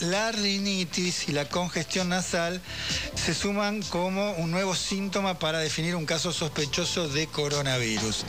la rinitis y la congestión nasal se suman como un nuevo síntoma para definir un caso sospechoso de coronavirus.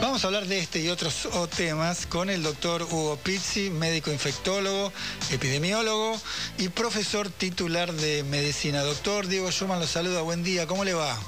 Vamos a hablar de este y otros temas con el doctor Hugo Pizzi, médico infectólogo, epidemiólogo y profesor titular de medicina. Doctor Diego Schumann lo saluda, buen día, ¿cómo le va?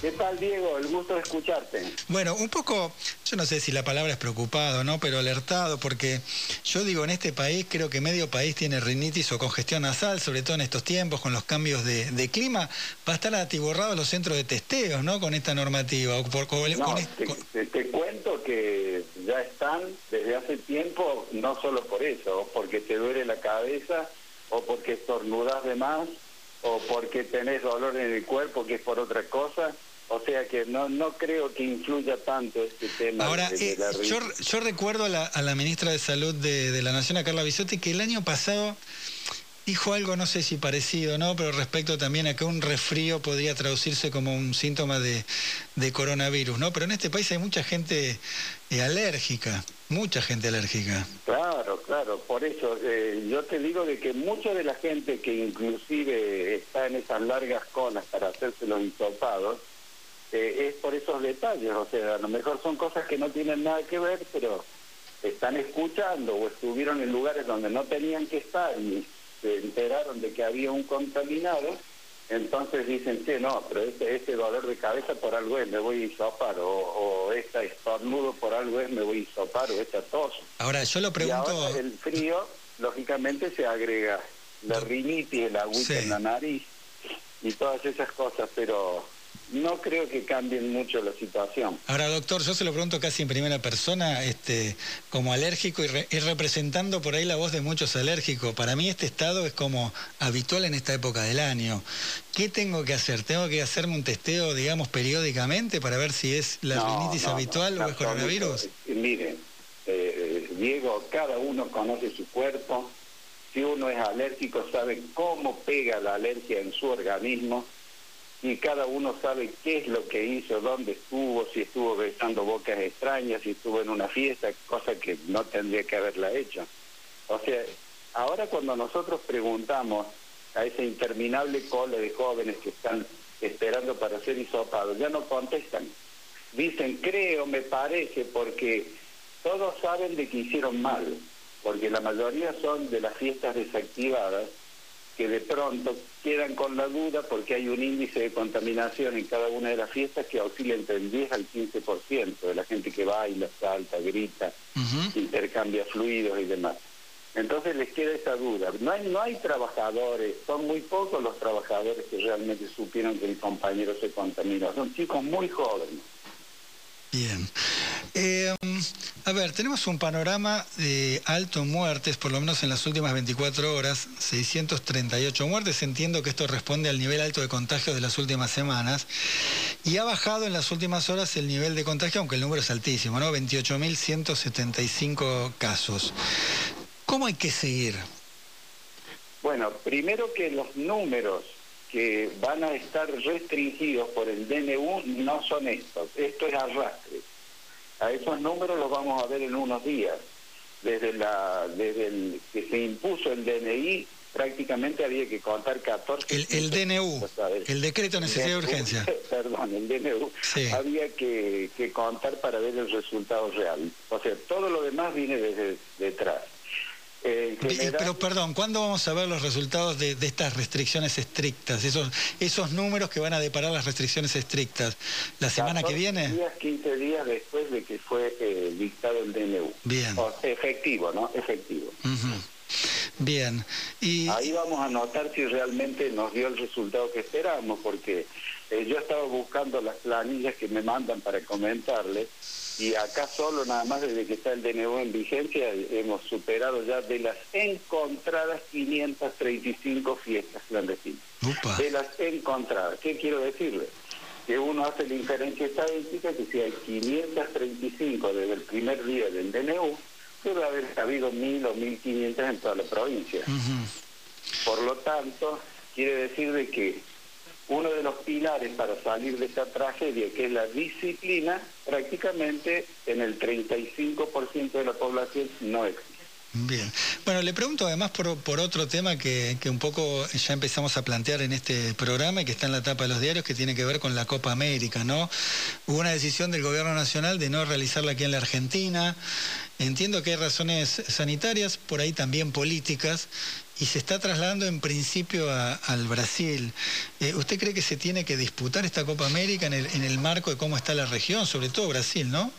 ¿Qué tal, Diego? El gusto de escucharte. Bueno, un poco, yo no sé si la palabra es preocupado, ¿no? Pero alertado, porque yo digo, en este país, creo que medio país tiene rinitis o congestión nasal, sobre todo en estos tiempos, con los cambios de, clima. Va a estar atiborrado los centros de testeos, ¿no? Con esta normativa. por, te, cuento que ya están desde hace tiempo, no solo por eso, porque te duele la cabeza, o porque estornudas de más, o porque tenés dolor en el cuerpo, que es por otra cosa o sea que no, no creo que influya tanto este tema. Ahora, eh, yo, yo, recuerdo a la, a la, ministra de Salud de, de la Nación, a Carla Bisotti, que el año pasado dijo algo, no sé si parecido, ¿no? Pero respecto también a que un resfrío podría traducirse como un síntoma de, de coronavirus, ¿no? Pero en este país hay mucha gente eh, alérgica, mucha gente alérgica. Claro, claro, por eso eh, yo te digo de que mucha de la gente que inclusive está en esas largas colas para hacerse los hisopados, es por esos detalles, o sea, a lo mejor son cosas que no tienen nada que ver, pero están escuchando o estuvieron en lugares donde no tenían que estar y se enteraron de que había un contaminado, entonces dicen, sí, no, pero este, este dolor de cabeza por algo es, me voy a hisopar, o, o este estornudo por algo es, me voy a hisopar, o esta tos. Ahora, yo lo pregunto... Y ahora el frío, lógicamente, se agrega la rinitis, el agüita en la nariz y todas esas cosas, pero no creo que cambien mucho la situación. Ahora, doctor, yo se lo pregunto casi en primera persona, este, como alérgico y, representando por ahí la voz de muchos alérgicos. Para mí este estado es como habitual en esta época del año. ¿Qué tengo que hacer? ¿Tengo que hacerme un testeo, digamos, periódicamente para ver si es la rinitis habitual o es coronavirus? Miren, eh, Diego, cada uno conoce su cuerpo. Si uno es alérgico, sabe cómo pega la alergia en su organismo y cada uno sabe qué es lo que hizo, dónde estuvo, si estuvo besando bocas extrañas, si estuvo en una fiesta, cosa que no tendría que haberla hecho. O sea, ahora cuando nosotros preguntamos a esa interminable cola de jóvenes que están esperando para ser hisopados, ya no contestan. Dicen, creo, me parece, porque todos saben de que hicieron mal, porque la mayoría son de las fiestas desactivadas que de pronto quedan con la duda porque hay un índice de contaminación en cada una de las fiestas que oscila entre el 10 al 15% de la gente que baila, salta, grita, intercambia fluidos y demás. Entonces les queda esa duda. No hay, no hay trabajadores, son muy pocos los trabajadores que realmente supieron que el compañero se contaminó. Son chicos muy jóvenes. Bien. Eh, a ver, tenemos un panorama de alto muertes, por lo menos en las últimas 24 horas, 638 muertes. Entiendo que esto responde al nivel alto de contagios de las últimas semanas. Y ha bajado en las últimas horas el nivel de contagio, aunque el número es altísimo, ¿no? 28.175 casos. ¿Cómo hay que seguir? Bueno, primero que los números que van a estar restringidos por el DNU no son estos. Esto es arrastre. A esos números los vamos a ver en unos días. Desde, la, desde el que se impuso el DNI, prácticamente había que contar 14... El, el DNU, el decreto de necesidad de urgencia. Perdón, el DNU. Había que, que contar para ver el resultado real. O sea, todo lo demás viene desde detrás. Pero perdón, ¿cuándo vamos a ver los resultados de, estas restricciones estrictas? Esos, esos números que van a deparar las restricciones estrictas. ¿La semana que viene? Días, 15 días después de que fue eh, dictado el DNU. Bien. efectivo, ¿no? Efectivo. Bien. Y... Ahí vamos a notar si realmente nos dio el resultado que esperamos, porque eh, yo estaba buscando las planillas que me mandan para comentarles y acá solo nada más desde que está el DNU en vigencia hemos superado ya de las encontradas 535 fiestas clandestinas. De las encontradas. ¿Qué quiero decirle? Que uno hace la inferencia estadística que si hay 535 desde el primer día del DNU, debe haber habido 1.000 o 1.500 en toda la provincia. Por lo tanto, quiere decir de que uno de los pilares para salir de esta tragedia, que es la disciplina, prácticamente en el 35% de la población no existe. Bien. Bueno, le pregunto además por, otro tema que, un poco ya empezamos a plantear en este programa y que está en la tapa de los diarios, que tiene que ver con la Copa América, ¿no? Hubo una decisión del gobierno nacional de no realizarla aquí en la Argentina. Entiendo que hay razones sanitarias, por ahí también políticas, y se está trasladando en principio al Brasil. Eh, ¿Usted cree que se tiene que disputar esta Copa América en el, en el marco de cómo está la región, sobre todo Brasil, ¿no?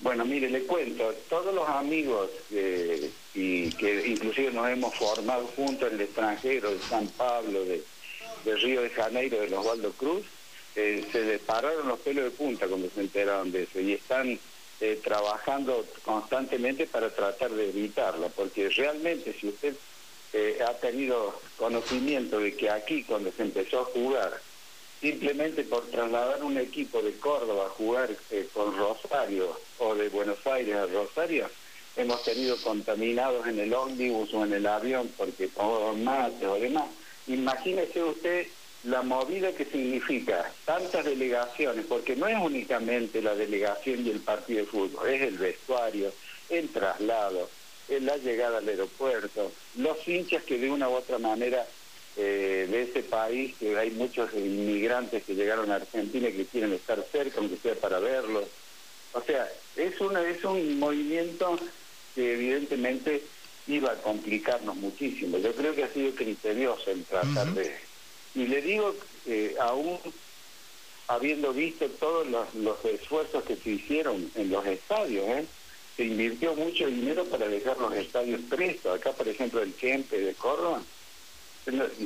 Bueno, mire, le cuento, todos los amigos y que inclusive nos hemos formado juntos en el extranjero, de San Pablo, de, Río de Janeiro, de los Osvaldo Cruz, eh, se separaron los pelos de punta cuando se enteraron de eso y están eh, trabajando constantemente para tratar de evitarla, porque realmente si usted eh, ha tenido conocimiento de que aquí cuando se empezó a jugar simplemente por trasladar un equipo de Córdoba a jugar eh, con Rosario o de Buenos Aires a Rosario, hemos tenido contaminados en el ómnibus o en el avión porque todos mates o demás. Imagínese usted la movida que significa tantas delegaciones, porque no es únicamente la delegación y el partido de fútbol, es el vestuario, el traslado, la llegada al aeropuerto, los hinchas que de una u otra manera eh, de ese país, que hay muchos inmigrantes que llegaron a Argentina y que quieren estar cerca, aunque sea para verlos. O sea, es, una, es un movimiento que evidentemente iba a complicarnos muchísimo. Yo creo que ha sido criterioso el tratar de... Y le digo, eh, aún habiendo visto todos los, los, esfuerzos que se hicieron en los estadios, ¿eh? se invirtió mucho dinero para dejar los estadios prestos. Acá, por ejemplo, el Kempe de Córdoba,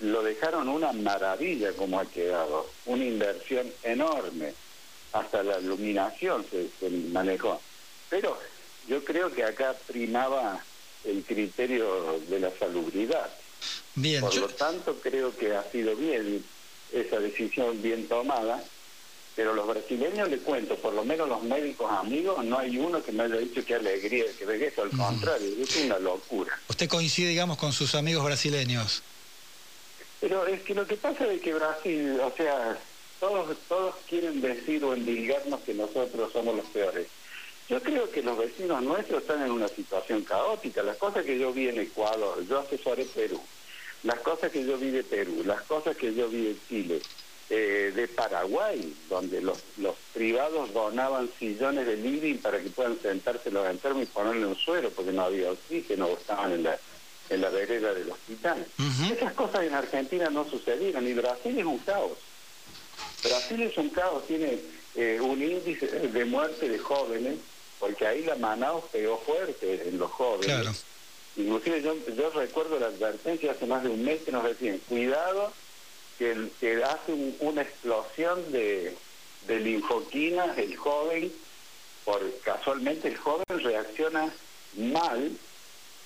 lo dejaron una maravilla como ha quedado, una inversión enorme, hasta la iluminación se, manejó. Pero yo creo que acá primaba el criterio de la salubridad. Bien, Por lo tanto, creo que ha sido bien esa decisión bien tomada, pero los brasileños, le cuento, por lo menos los médicos amigos, no hay uno que me haya dicho que alegría, que ve eso, al contrario, es una locura. ¿Usted coincide, digamos, con sus amigos brasileños? Pero es que lo que pasa es que Brasil, o sea, todos, todos quieren decir o endilgarnos que nosotros somos los peores. Yo creo que los vecinos nuestros están en una situación caótica. Las cosas que yo vi en Ecuador, yo asesoré Perú, las cosas que yo vi de Perú, las cosas que yo vi de Chile, eh, de Paraguay, donde los, los privados donaban sillones de living para que puedan sentarse los enfermos y ponerle un suero porque no había oxígeno o estaban en la en la vereda del hospital. Esas cosas en Argentina no sucedieron y Brasil es un caos. Brasil es un caos, tiene eh, un índice de muerte de jóvenes, porque ahí la Manaus pegó fuerte en los jóvenes. Claro. Inclusive yo, yo recuerdo la advertencia hace más de un mes que nos decían, cuidado que, que hace una explosión de, de linfoquinas el joven, por casualmente el joven reacciona mal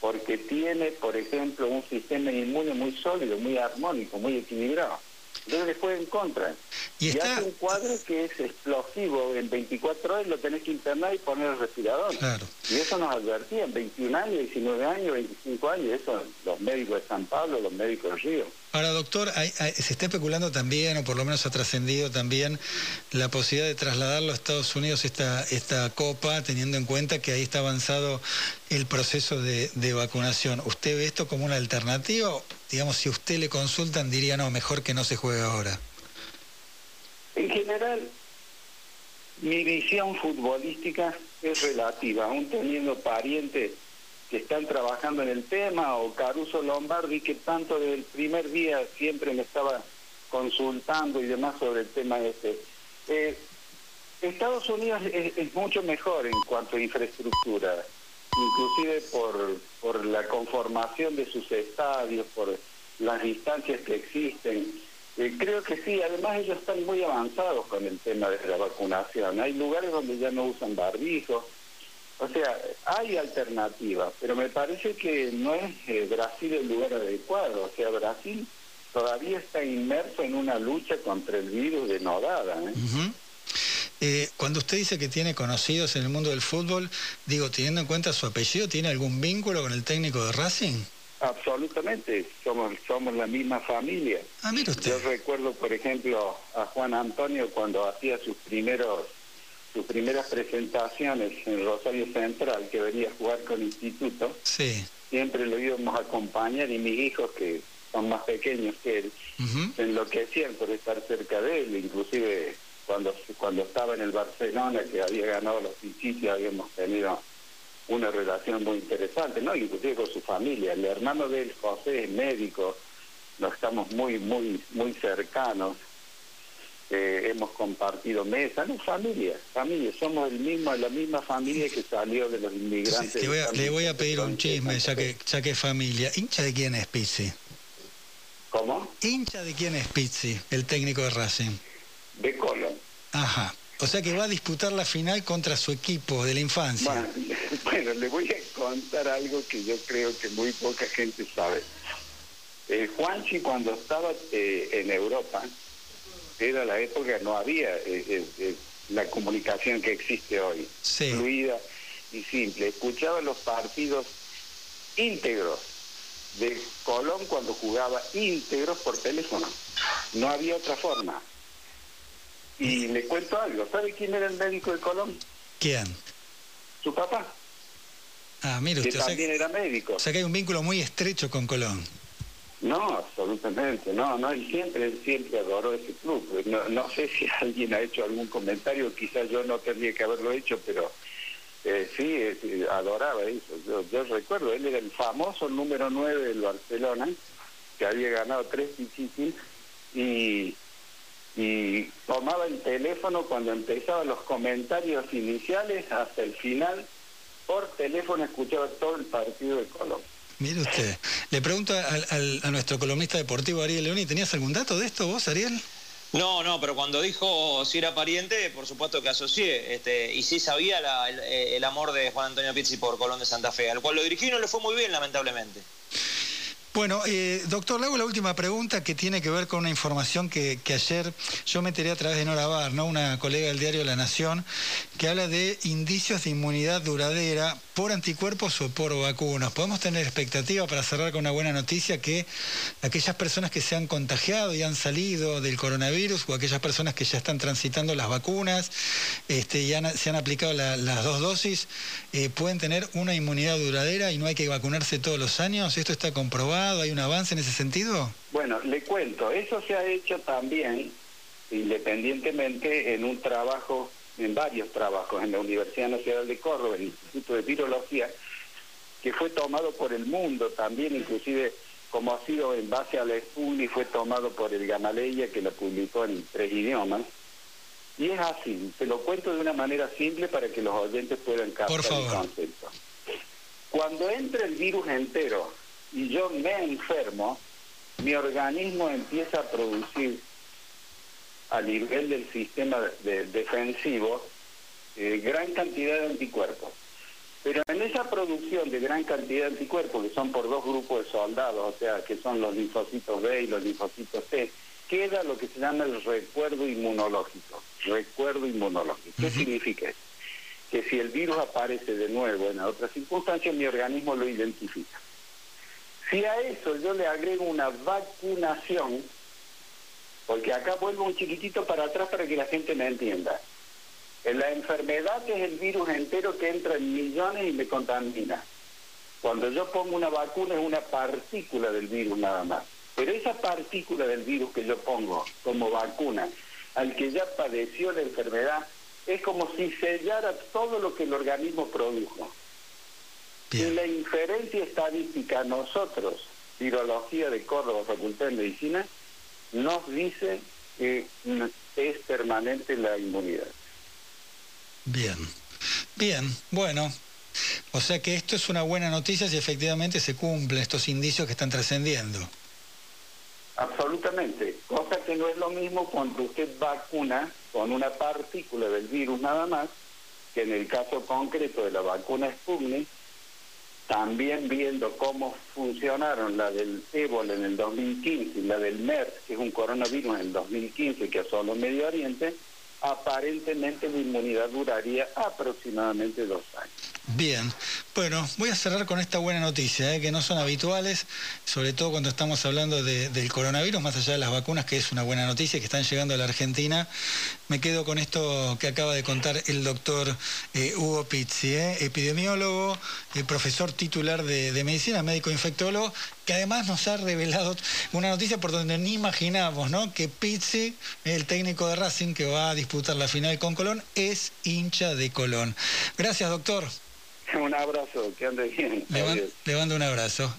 porque tiene, por ejemplo, un sistema inmune muy sólido, muy armónico, muy equilibrado. Entonces después en contra. Y, hace un cuadro que es explosivo, en 24 horas lo tenés que internar y poner el respirador. Y eso nos advertían, 21 años, 19 años, 25 años, eso los médicos de San Pablo, los médicos de Río. Ahora, doctor, se está especulando también, o por lo menos ha trascendido también, la posibilidad de trasladarlo a Estados Unidos esta, esta copa, teniendo en cuenta que ahí está avanzado el proceso de, de vacunación. ¿Usted ve esto como una alternativa? Digamos, si usted le consultan, diría, no, mejor que no se juegue ahora. En general, mi visión futbolística es relativa, aún teniendo parientes que están trabajando en el tema, o Caruso Lombardi, que tanto desde el primer día siempre me estaba consultando y demás sobre el tema este. Eh, Estados Unidos es, mucho mejor en cuanto a infraestructura, inclusive por, por la conformación de sus estadios, por las distancias que existen. Eh, creo que sí, además ellos están muy avanzados con el tema de la vacunación. Hay lugares donde ya no usan barbijos, o sea, hay alternativas, pero me parece que no es eh, Brasil el lugar adecuado. O sea, Brasil todavía está inmerso en una lucha contra el virus de nodada. ¿eh? Eh, cuando usted dice que tiene conocidos en el mundo del fútbol, digo, teniendo en cuenta su apellido, ¿tiene algún vínculo con el técnico de Racing? Absolutamente, somos, somos la misma familia. Ah, usted. Yo recuerdo, por ejemplo, a Juan Antonio cuando hacía sus primeros sus primeras presentaciones en Rosario Central, que venía a jugar con Instituto, sí. siempre lo íbamos a acompañar y mis hijos que son más pequeños que él, se enloquecían por estar cerca de él, inclusive cuando cuando estaba en el Barcelona, que había ganado los Pichichi, habíamos tenido una relación muy interesante, ¿no? Inclusive con su familia. El hermano de él, José, es médico, nos estamos muy, muy, muy cercanos. Eh, hemos compartido mesa, no familia, familia, somos el mismo, la misma familia que salió de los inmigrantes. le voy a, pedir un chisme, ya que, ya que familia. ¿Hincha de quién es Pizzi? ¿Cómo? ¿Hincha de quién es Pizzi, el técnico de Racing? De Colón. Ajá. O sea que va a disputar la final contra su equipo de la infancia. Bueno, le voy a contar algo que yo creo que muy poca gente sabe. Eh, Juanchi cuando estaba eh, en Europa, era la época no había eh, eh, la comunicación que existe hoy, fluida y simple. Escuchaba los partidos íntegros de Colón cuando jugaba íntegros por teléfono. No había otra forma. Y le cuento algo. ¿Sabe quién era el médico de Colón? ¿Quién? Su papá. Ah, mire usted. Que también era médico. O sea que hay un vínculo muy estrecho con Colón. No, absolutamente, no, no, y siempre, siempre adoró ese club. No, no sé si alguien ha hecho algún comentario, quizás yo no tendría que haberlo hecho, pero eh, sí, adoraba eso. Yo, recuerdo, él era el famoso número 9 del Barcelona, que había ganado tres pichichis, y, y tomaba el teléfono cuando empezaban los comentarios iniciales hasta el final, por teléfono escuchaba todo el partido de Colombia. Mire usted, le pregunto a nuestro columnista deportivo Ariel Leoni, ¿tenías algún dato de esto vos, Ariel? No, no, pero cuando dijo si era pariente, por supuesto que asocié, este, y sí sabía el, amor de Juan Antonio Pizzi por Colón de Santa Fe, al cual lo dirigí y no le fue muy bien, lamentablemente. Bueno, eh, doctor, le hago la última pregunta que tiene que ver con una información que, ayer yo me enteré a través de Nora Bar, ¿no? una colega del diario La Nación, que habla de indicios de inmunidad duradera por anticuerpos o por vacunas. Podemos tener expectativa para cerrar con una buena noticia que aquellas personas que se han contagiado y han salido del coronavirus o aquellas personas que ya están transitando las vacunas este, y se han aplicado las dos dosis eh, pueden tener una inmunidad duradera y no hay que vacunarse todos los años. ¿Esto está comprobado? ¿Hay un avance en ese sentido? Bueno, le cuento, eso se ha hecho también independientemente en un trabajo en varios trabajos en la Universidad Nacional de Córdoba, el Instituto de Virología, que fue tomado por el mundo también, inclusive como ha sido en base a la y fue tomado por el Gamaleya, que lo publicó en tres idiomas. Y es así, se lo cuento de una manera simple para que los oyentes puedan captar el concepto. Cuando entra el virus entero y yo me enfermo, mi organismo empieza a producir a nivel del sistema defensivo eh, gran cantidad de anticuerpos. Pero en esa producción de gran cantidad de anticuerpos, que son por dos grupos de soldados, o sea, que son los linfocitos B y los linfocitos T, queda lo que se llama el recuerdo inmunológico. Recuerdo inmunológico. ¿Qué significa eso? Que si el virus aparece de nuevo en otras circunstancias, mi organismo lo identifica. Si a eso yo le agrego una vacunación, porque acá vuelvo un chiquitito para atrás para que la gente me entienda. La enfermedad es el virus entero que entra en millones y me contamina. Cuando yo pongo una vacuna es una partícula del virus nada más. Pero esa partícula del virus que yo pongo como vacuna al que ya padeció la enfermedad es como si sellara todo lo que el organismo produjo. Y la inferencia estadística nosotros, Virología de Córdoba, Facultad de Medicina, nos dice que es permanente la inmunidad. Bien, bien, bueno. O sea que esto es una buena noticia si efectivamente se cumplen estos indicios que están trascendiendo. Absolutamente, cosa que no es lo mismo cuando usted vacuna con una partícula del virus nada más, que en el caso concreto de la vacuna Sputnik, también viendo cómo funcionaron la del ébola en el 2015 y la del MERS, que es un coronavirus en el 2015 que asoló Medio Oriente, aparentemente la inmunidad duraría aproximadamente dos años. Bien, bueno, voy a cerrar con esta buena noticia, ¿eh? que no son habituales, sobre todo cuando estamos hablando del coronavirus, más allá de las vacunas, que es una buena noticia, que están llegando a la Argentina. Me quedo con esto que acaba de contar el doctor eh, Hugo Pizzi, ¿eh? epidemiólogo, profesor titular de, medicina, médico infectólogo, que además nos ha revelado una noticia por donde ni imaginamos, ¿no? Que Pizzi, el técnico de Racing que va a disputar la final con Colón, es hincha de Colón. Gracias, doctor. Un abrazo, que ande bien. Le, mando un abrazo.